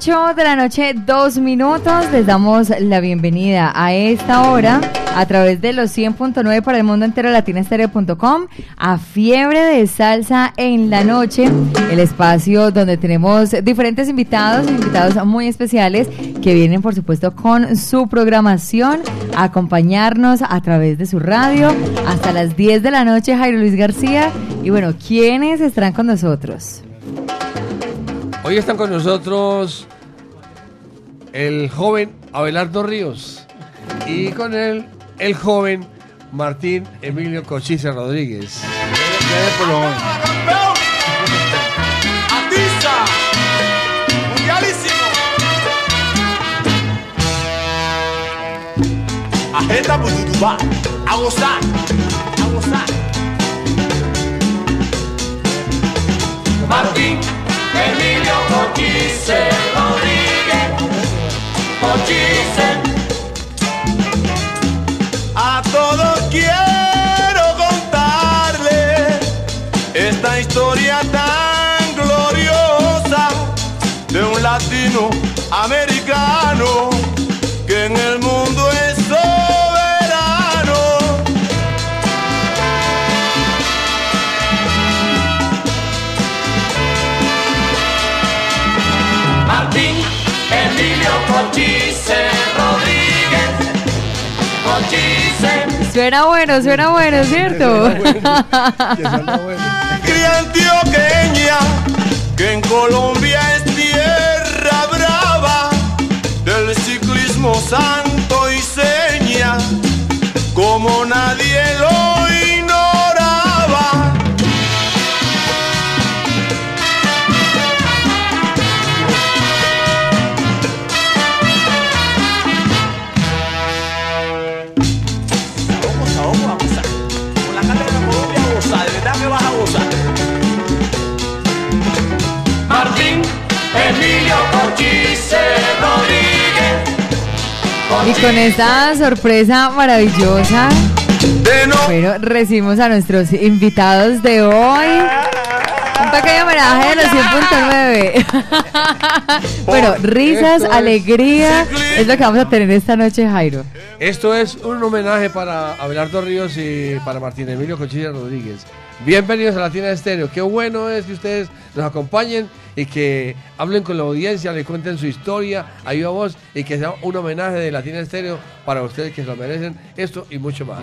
8 de la noche, dos minutos. Les damos la bienvenida a esta hora a través de los 100.9 para el mundo entero latinastereo.com a Fiebre de Salsa en la noche, el espacio donde tenemos diferentes invitados, invitados muy especiales que vienen por supuesto con su programación a acompañarnos a través de su radio hasta las 10 de la noche Jairo Luis García y bueno, ¿quiénes estarán con nosotros? Hoy están con nosotros el joven Abelardo Ríos y con él el joven Martín Emilio Cochise Rodríguez. ¡Mundialísimo! Ajeta Budutubá, a gozar, a gozar. Martín Emilio Cochise Rodríguez, Cochise. A todos quiero contarle esta historia tan gloriosa de un latino americano Suena bueno, suena bueno, ¿cierto? Cría antioqueña, que en Colombia es tierra brava, del ciclismo santo y seña, como nadie lo. Y con esta sorpresa maravillosa, bueno, recibimos a nuestros invitados de hoy. Un pequeño homenaje de los 100.9. bueno, risas, alegría, es lo que vamos a tener esta noche, Jairo. Esto es un homenaje para Abelardo Ríos y para Martín Emilio Cochise Rodríguez. Bienvenidos a Latina Estéreo. Qué bueno es que ustedes nos acompañen y que hablen con la audiencia, le cuenten su historia, ahí a voz y que sea un homenaje de Latina Estéreo para ustedes que se lo merecen. Esto y mucho más.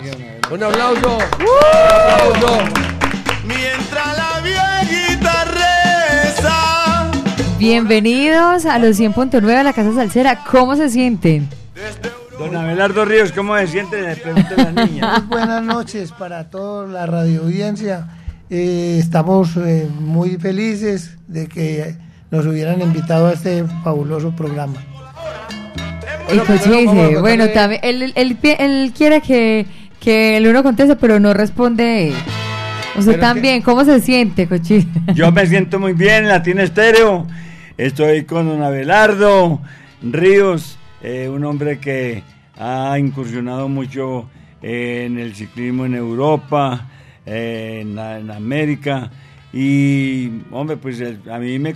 Un aplauso. Un aplauso. mientras la viejita reza. Bienvenidos a los 100.9 de la Casa Salsera. ¿Cómo se sienten? Don Abelardo Ríos, ¿cómo se siente? Le pregunto a la niña. Muy buenas noches para toda la radio audiencia. Eh, estamos eh, muy felices de que nos hubieran invitado a este fabuloso programa. Contarle- bueno, también, él, él quiere que, que el uno conteste, pero no responde. Usted Pero también, ¿cómo se siente, Cochi? Yo me siento muy bien en Latina Estéreo. Estoy con don Abelardo Ríos, eh, un hombre que ha incursionado mucho en el ciclismo en Europa, en, América. Y, hombre, pues a mí me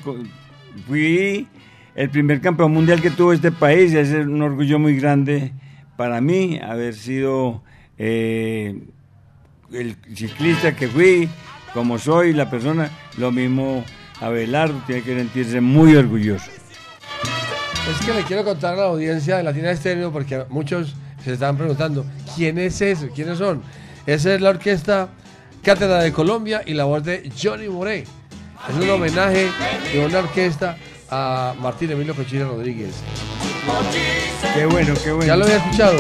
fui el primer campeón mundial que tuvo este país. Es un orgullo muy grande para mí haber sido eh, el ciclista que fui, como soy, la persona, lo mismo Abelardo tiene que sentirse muy orgulloso. Es que le quiero contar a la audiencia de Latina Estéreo porque muchos se están preguntando, ¿quién es ese? ¿Quiénes son? Esa es la orquesta Cátedra de Colombia y la voz de Johnny Moré. Es un homenaje de una orquesta a Martín Emilio Cochise Rodríguez. Qué bueno, qué bueno. ¿Ya lo había escuchado?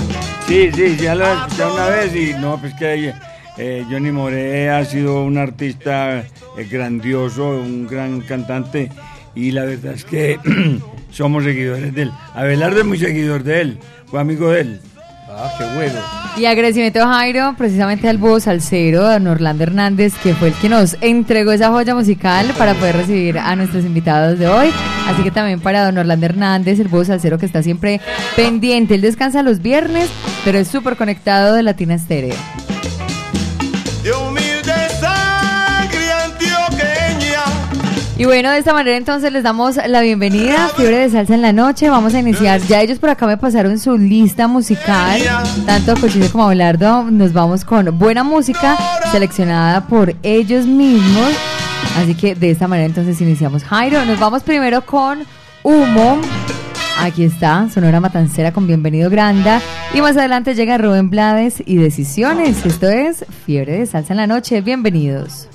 Sí, sí, ya lo he escuchado una vez y no, pues que eh, Johnny Moré ha sido un artista eh, grandioso, un gran cantante y la verdad es que somos seguidores de él. Abelardo es muy seguidor de él, fue amigo de él. Ah, qué bueno. Y agradecimiento Jairo, precisamente al búho salsero, a don Orlando Hernández, que fue el que nos entregó esa joya musical para poder recibir a nuestros invitados de hoy. Así que también para don Orlando Hernández, el búho salsero que está siempre pendiente. Él descansa los viernes, pero es súper conectado de Latina Estéreo. Y bueno, de esta manera entonces les damos la bienvenida a Fiebre de Salsa en la Noche. Vamos a iniciar. Ya ellos por acá me pasaron su lista musical. Tanto Cochise como Abelardo. Nos vamos con buena música seleccionada por ellos mismos. Así que de esta manera entonces iniciamos. Jairo, nos vamos primero con Humo. Aquí está, Sonora Matancera con Bienvenido Granda. Y más adelante llega Rubén Blades y Decisiones. Esto es Fiebre de Salsa en la Noche. Bienvenidos.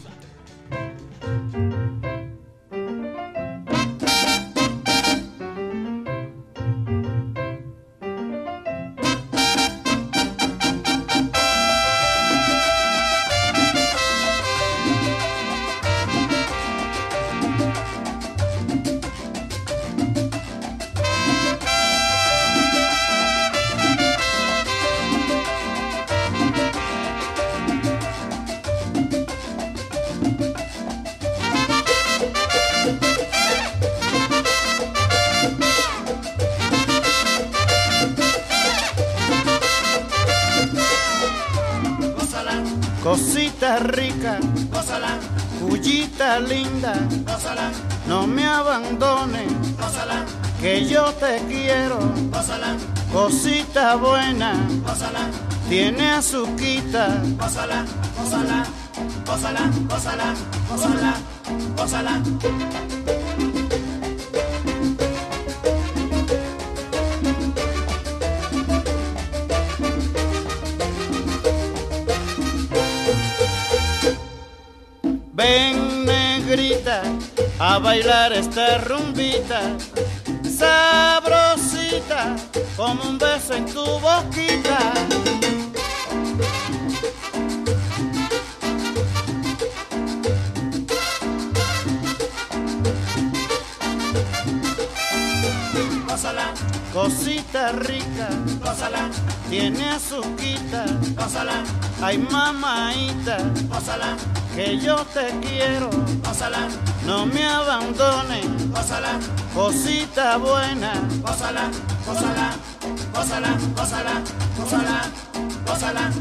Cosita rica, gózala, Jullita linda, gózala, no me abandones, gózala, que yo te quiero, gózala, cosita buena, gózala, tiene azuquita, gózala, gózala, gózala, gózala, gózala, gózala. A bailar esta rumbita, sabrosita como un beso en tu boquita. Gózala, cosita rica, gózala, tiene azuquita, gózala, ay mamaita, gózala, que yo te quiero, gózala, no me abandones, gózala, cosita buena, gózala, gózala, gózala, gózala, gózala, gózala.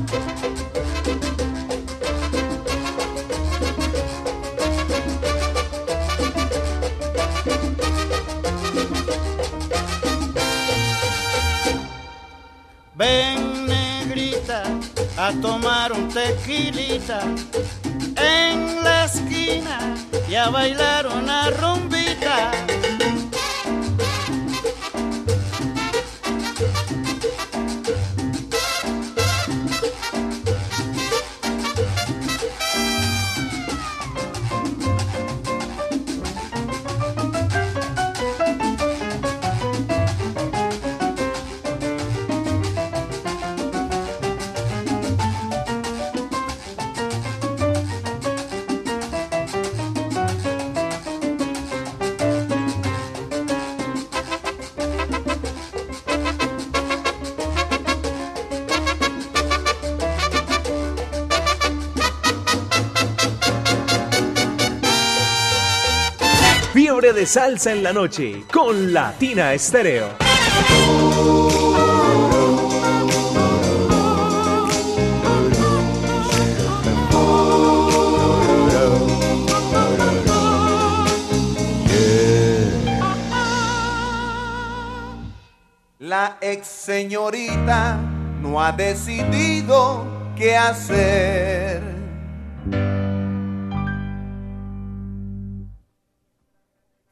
Ven negrita a tomar un tequilita en la esquina y a bailar una rumbita. De salsa en la noche con Latina Estéreo. La ex señorita no ha decidido qué hacer.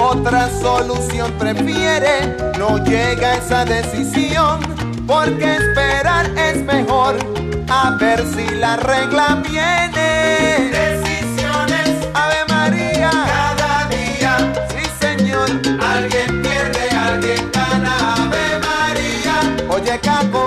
otra solución prefiere, no llega a esa decisión porque esperar es mejor. A ver si la regla viene. Decisiones, Ave María, cada día. Sí, señor, alguien pierde, alguien gana. Ave María, oye, capo.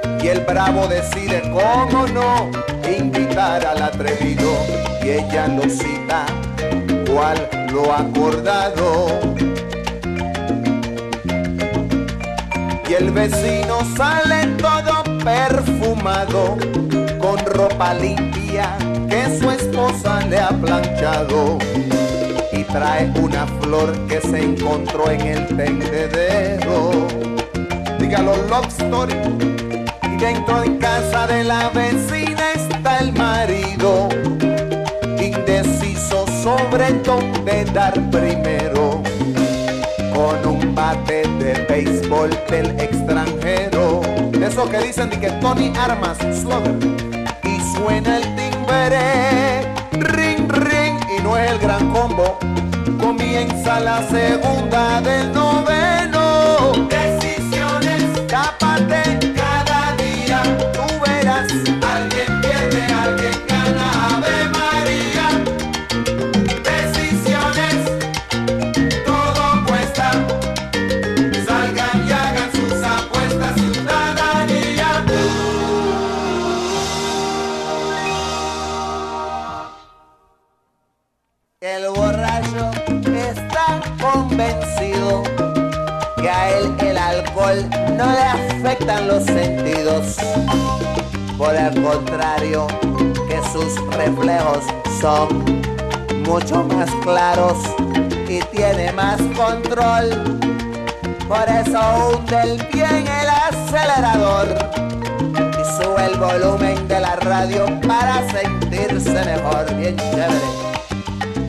y el bravo decide cómo no invitar al atrevido y ella lo cita cual lo acordado. Y el vecino sale todo perfumado, con ropa limpia que su esposa le ha planchado. Y trae una flor que se encontró en el tendedero. Dígalo, love. Y dentro de casa de la vecina está el marido, indeciso sobre dónde dar primero con un bate de béisbol del extranjero. Eso que dicen de que Tony Armas, slugger. Y suena el timbre, ring, ring, y no es el gran combo. Comienza la segunda del noveno. Reflejos son mucho más claros y tiene más control. Por eso hunde el pie en el acelerador y sube el volumen de la radio para sentirse mejor, bien chévere.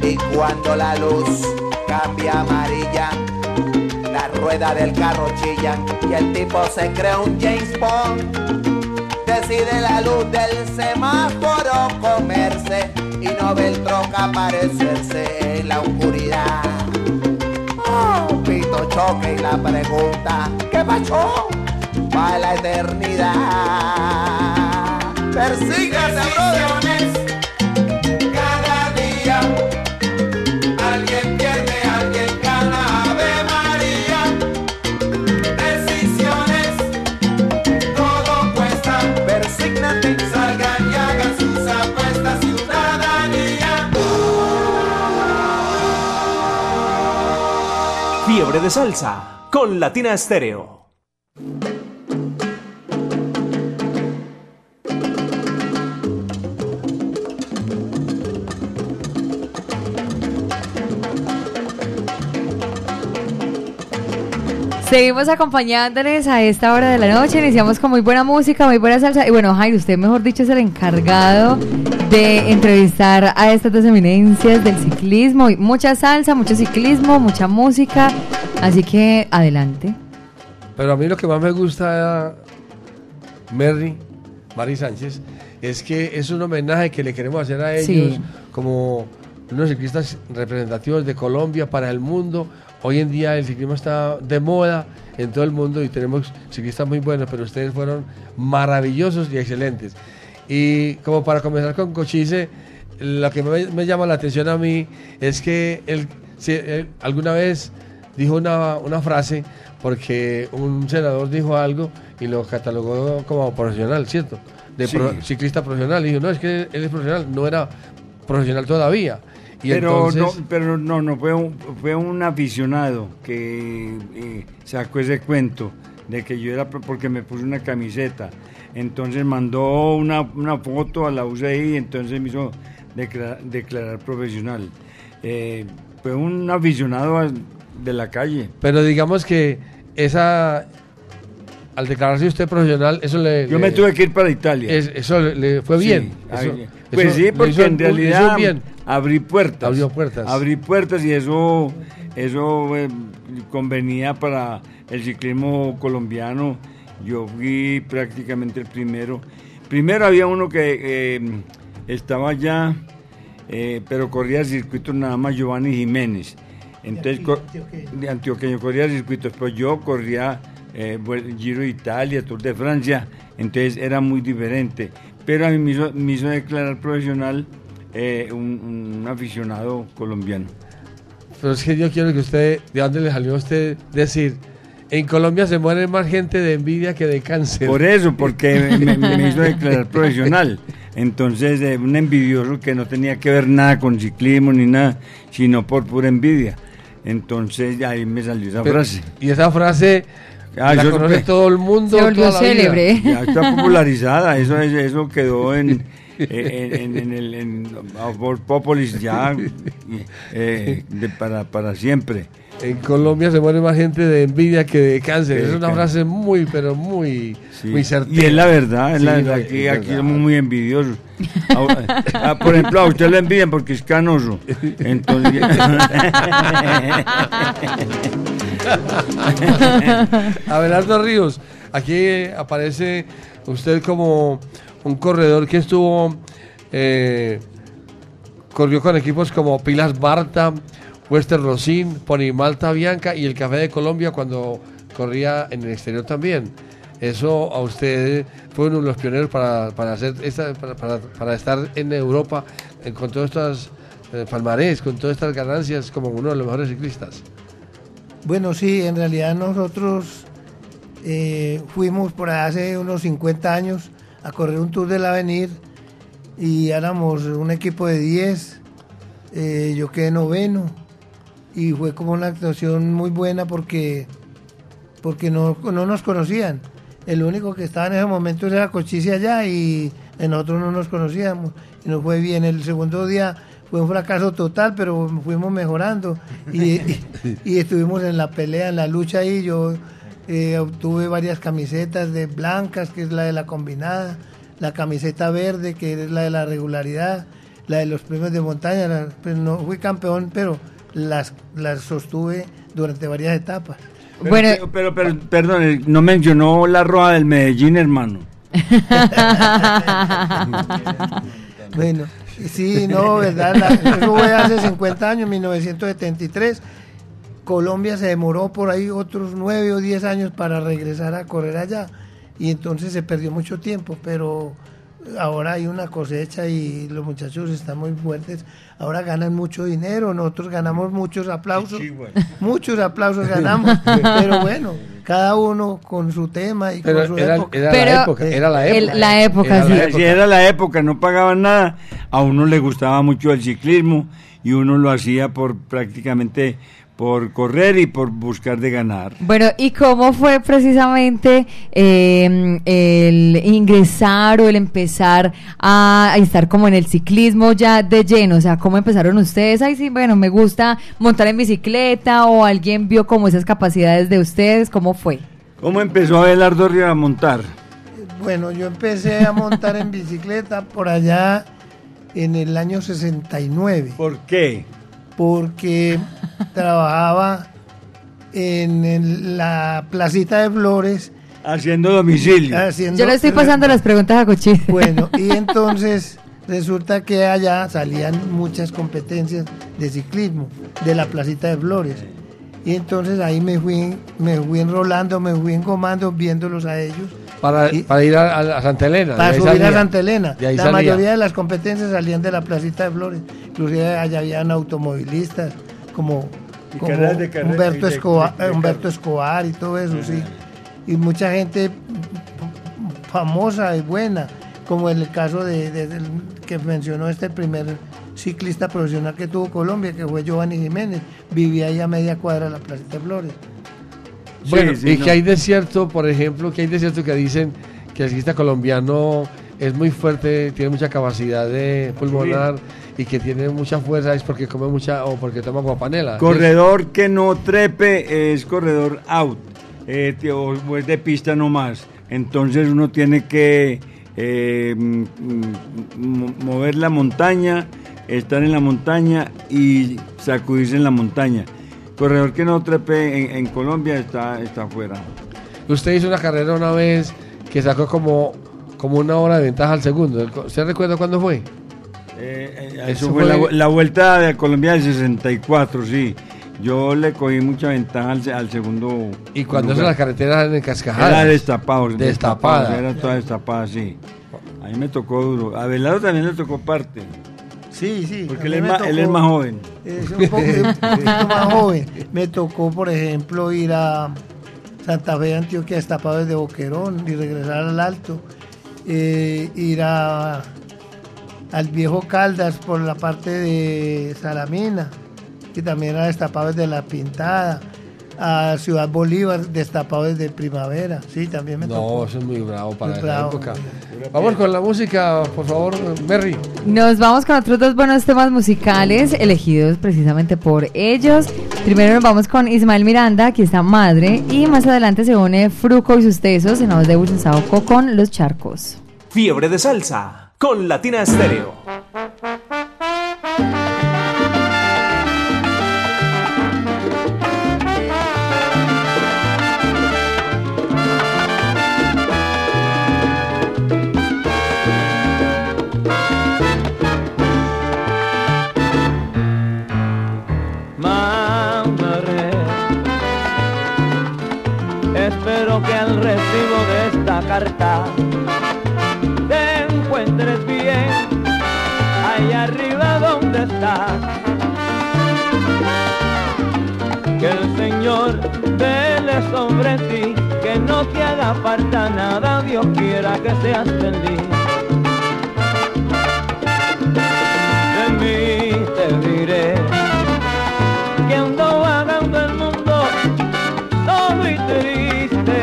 Y cuando la luz cambia amarilla, la rueda del carro chilla y el tipo se cree un James Bond. Decide la luz del semáforo comerse y no ve el troca aparecerse en la oscuridad. Oh, pito choque y la pregunta, ¿qué pasó? Para la eternidad. Persígase, brother. De salsa con Latina Estéreo. Seguimos acompañándoles a esta hora de la noche. Iniciamos con muy buena música, muy buena salsa. Y bueno, Jairo, usted, mejor dicho, es el encargado de entrevistar a estas dos eminencias del ciclismo. Mucha salsa, mucho ciclismo, mucha música. Así que adelante. Pero a mí lo que más me gusta, Mary, Mari Sánchez, es que es un homenaje que le queremos hacer a ellos Sí. como unos ciclistas representativos de Colombia para el mundo. Hoy en día el ciclismo está de moda en todo el mundo y tenemos ciclistas muy buenos, pero ustedes fueron maravillosos y excelentes. Y como para comenzar con Cochise, lo que me, me llama la atención a mí es que él, se- él alguna vez dijo una, una frase porque un senador dijo algo y lo catalogó como profesional, ¿cierto? De Sí. pro- ciclista profesional. Y dijo, no, es que él es profesional, no era profesional todavía. Y pero entonces, no, pero no, no fue un, fue un aficionado que eh, sacó ese cuento de que yo era porque me puse una camiseta. Entonces mandó una, una foto a la UCI, entonces me hizo declarar, declarar profesional. Eh, fue un aficionado de la calle. pero digamos que esa, al declararse usted profesional, eso le... Yo le- me tuve que ir para Italia. es- eso le, le fue bien. Sí, Eso- pues eso sí, porque hizo- en realidad bien. abrí puertas. Abrió puertas. Abrí puertas y eso, eso eh, convenía para el ciclismo colombiano. Yo fui prácticamente el primero. Primero había uno que eh, estaba allá, eh, pero corría el circuito nada más Giovanni Jiménez. Entonces, aquí, co- antioqueño. de antioqueño corría circuitos, pero yo corría eh, Giro de Italia, Tour de Francia, entonces era muy diferente. Pero a mí me hizo, me hizo declarar profesional eh, un, un aficionado colombiano. Pero es que yo quiero que usted, ¿de dónde le salió a usted decir? En Colombia se muere más gente de envidia que de cáncer. Por eso, porque me, me hizo declarar profesional. Entonces, eh, un envidioso que no tenía que ver nada con ciclismo ni nada, sino por pura envidia. Entonces, ahí me salió esa Pero- frase. Y esa frase Ah, la conoce todo el mundo. Se volvió toda la vida. célebre. Ya está popularizada, eso, es- eso quedó en, en, en- en el en Populis ya eh, de- para, para siempre. En Colombia se muere más gente de envidia que de cáncer. Es una frase muy, pero muy, Sí. muy certera. Y es la verdad, es la Sí, verdad, no, aquí, es aquí verdad. somos muy envidiosos. A- a- por ejemplo, a usted lo envidian porque es canoso. Entonces, Abelardo Ríos, aquí aparece usted como un corredor que estuvo, eh, corrió con equipos como Pilas Barta, Western Rosín, Ponimalta Bianca y el Café de Colombia cuando corría en el exterior también. Eso a usted fue uno de los pioneros para, para hacer esta, para, para- estar en Europa eh, con todas estas eh, palmarés, con todas estas ganancias como uno de los mejores ciclistas. Bueno, sí, en realidad nosotros eh, fuimos por hace unos 50 años a correr un Tour del Avenir y éramos un equipo de 10, eh, yo quedé noveno y fue como una actuación muy buena porque, porque no, no nos conocían. El único que estaba en ese momento era Cochise allá y nosotros no nos conocíamos y nos fue bien. El segundo día fue un fracaso total, pero fuimos mejorando y, y- y estuvimos en la pelea, en la lucha ahí. Yo eh, obtuve varias camisetas de blancas, que es la de la combinada, la camiseta verde, que es la de la regularidad, la de los premios de montaña. la- pues no fui campeón, pero las, las sostuve durante varias etapas. pero, Bueno, pero, pero, perdón, no mencionó la roja del Medellín, hermano. Bueno, sí, no, verdad, la- eso fue hace 50 años, 1973. Colombia se demoró por ahí otros 9 o 10 años para regresar a correr allá y entonces se perdió mucho tiempo, pero ahora hay una cosecha y los muchachos están muy fuertes. Ahora ganan mucho dinero, nosotros ganamos muchos aplausos, muchos aplausos ganamos, pero bueno, cada uno con su tema y con Pero su era, época. era Pero- la época, era la El- época. la época, Era sí. la Si época. era la época, no pagaban nada, a uno le gustaba mucho el ciclismo y uno lo hacía por prácticamente por correr y por buscar de ganar. Bueno, ¿y cómo fue precisamente eh, el ingresar o el empezar a, a estar como en el ciclismo ya de lleno? O sea, ¿cómo empezaron ustedes? Ay, sí, bueno, me gusta montar en bicicleta o alguien vio como esas capacidades de ustedes, ¿cómo fue? ¿Cómo empezó Abelardo Ríos a montar? Bueno, yo empecé a montar en bicicleta por allá en el año 69, ¿Por qué? Porque trabajaba en la placita de Flores Haciendo domicilio. haciendo... Yo le estoy pasando las preguntas a Cochise. Bueno, y entonces resulta que allá salían muchas competencias de ciclismo de la placita de Flores. Y entonces ahí me fui, me fui enrolando, me fui engomando, viéndolos a ellos. Para, Y- para ir a, a- Santa Elena. para subir salía. a Santa Elena. La salía. mayoría de las competencias salían de la placita de Flores. Inclusive allá habían automovilistas como como carreras de carrera- Humberto, de- Escobar, de- de Humberto. Escobar y todo eso, sí. Y mucha gente famosa y buena, como en el caso de, del que mencionó este primer ciclista profesional que tuvo Colombia, que fue Giovanni Jiménez, vivía ahí a media cuadra de la Plaza de Flores. Bueno, sí, y no. que hay desierto, por ejemplo, que hay desierto que dicen que el ciclista colombiano es muy fuerte, tiene mucha capacidad de pulmonar y que tiene mucha fuerza es porque come mucha o porque toma guapanela. Corredor que no trepe es corredor out, eh, o es de pista nomás. Entonces uno tiene que eh, mm, mm, mover la montaña, estar en la montaña y sacudirse en la montaña. Corredor que no trepe en, en Colombia está, está fuera. Usted hizo una carrera una vez que sacó como, como una hora de ventaja al segundo. ¿Usted recuerda cuándo fue? Eh, eh, Eso eso fue la, vuelta de Colombia del 64, sí. Yo le cogí mucha ventaja al, se- al segundo. Y cuando son las carreteras en cascajadas. Era destapado, Destapada. destapados, era toda destapada, sí. A mí me tocó duro. A Belardo también le tocó parte, Sí, sí. porque él es, más, él es tocó- más joven. Es un poco, un más joven. Me tocó, por ejemplo, ir a Santa Fe Antioquia destapado desde Boquerón y regresar al Alto. Eh, ir a, al viejo Caldas por la parte de Salamina, que también era destapado desde La Pintada. A Ciudad Bolívar destapado desde Primavera. Sí, también me No, tocó. eso es muy bravo para Muy esa bravo. época. Vamos con la música, por favor, Berry. Nos vamos con otros dos buenos temas musicales elegidos precisamente por ellos. Primero nos vamos con Ismael Miranda, aquí está Madre, y más adelante se une Fruco y sus tesos en la voz de Wilson Saoco con Los Charcos. Fiebre de salsa con Latina Estéreo. Que el Señor vele sobre ti, que no te haga falta nada, Dios quiera que seas feliz. De mí te diré que ando vagando el mundo solo y triste.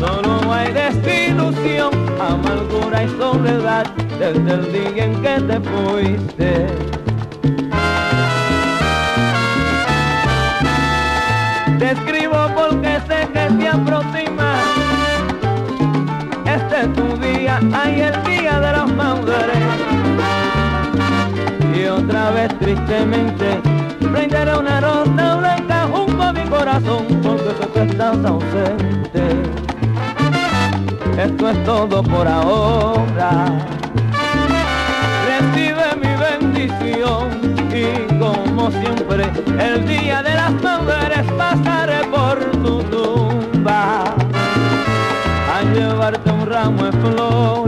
Solo hay desilusión, amargura y soledad desde el día en que te fuiste. Aproxima. Este es tu día, ay el día de las madres y otra vez tristemente prenderé una rosa blanca junto a mi corazón porque que estás ausente. Esto es todo por ahora. Recibe mi bendición y como siempre el día de las madres un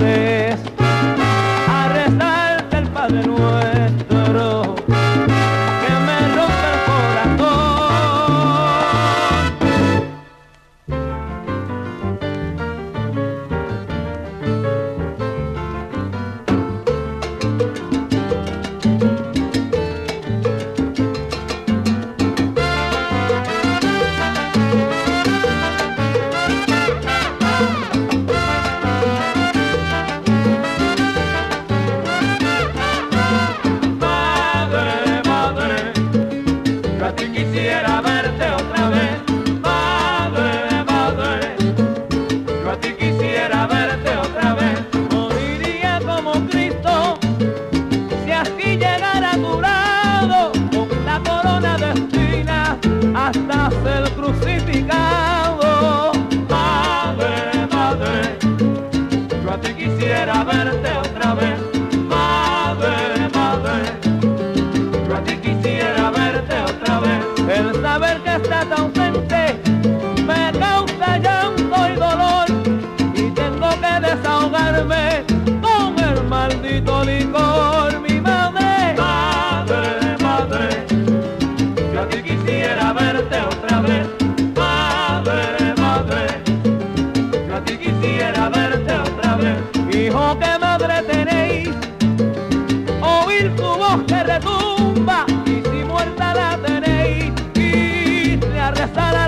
estará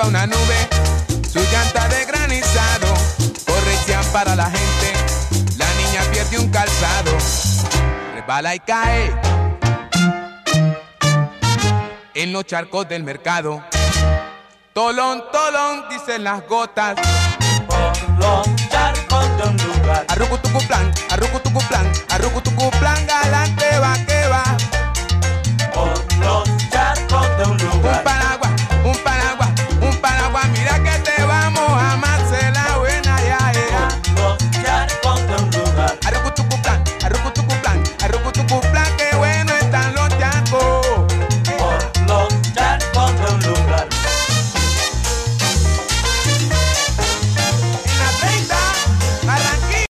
lleva una nube, su llanta de granizado, corrección para la gente, la niña pierde un calzado, rebala y cae en los charcos del mercado. Tolón, tolón, dicen las gotas. Por los charcos de un lugar. Arrucutucu plan, arrucutucu plan, arrucutucu plan,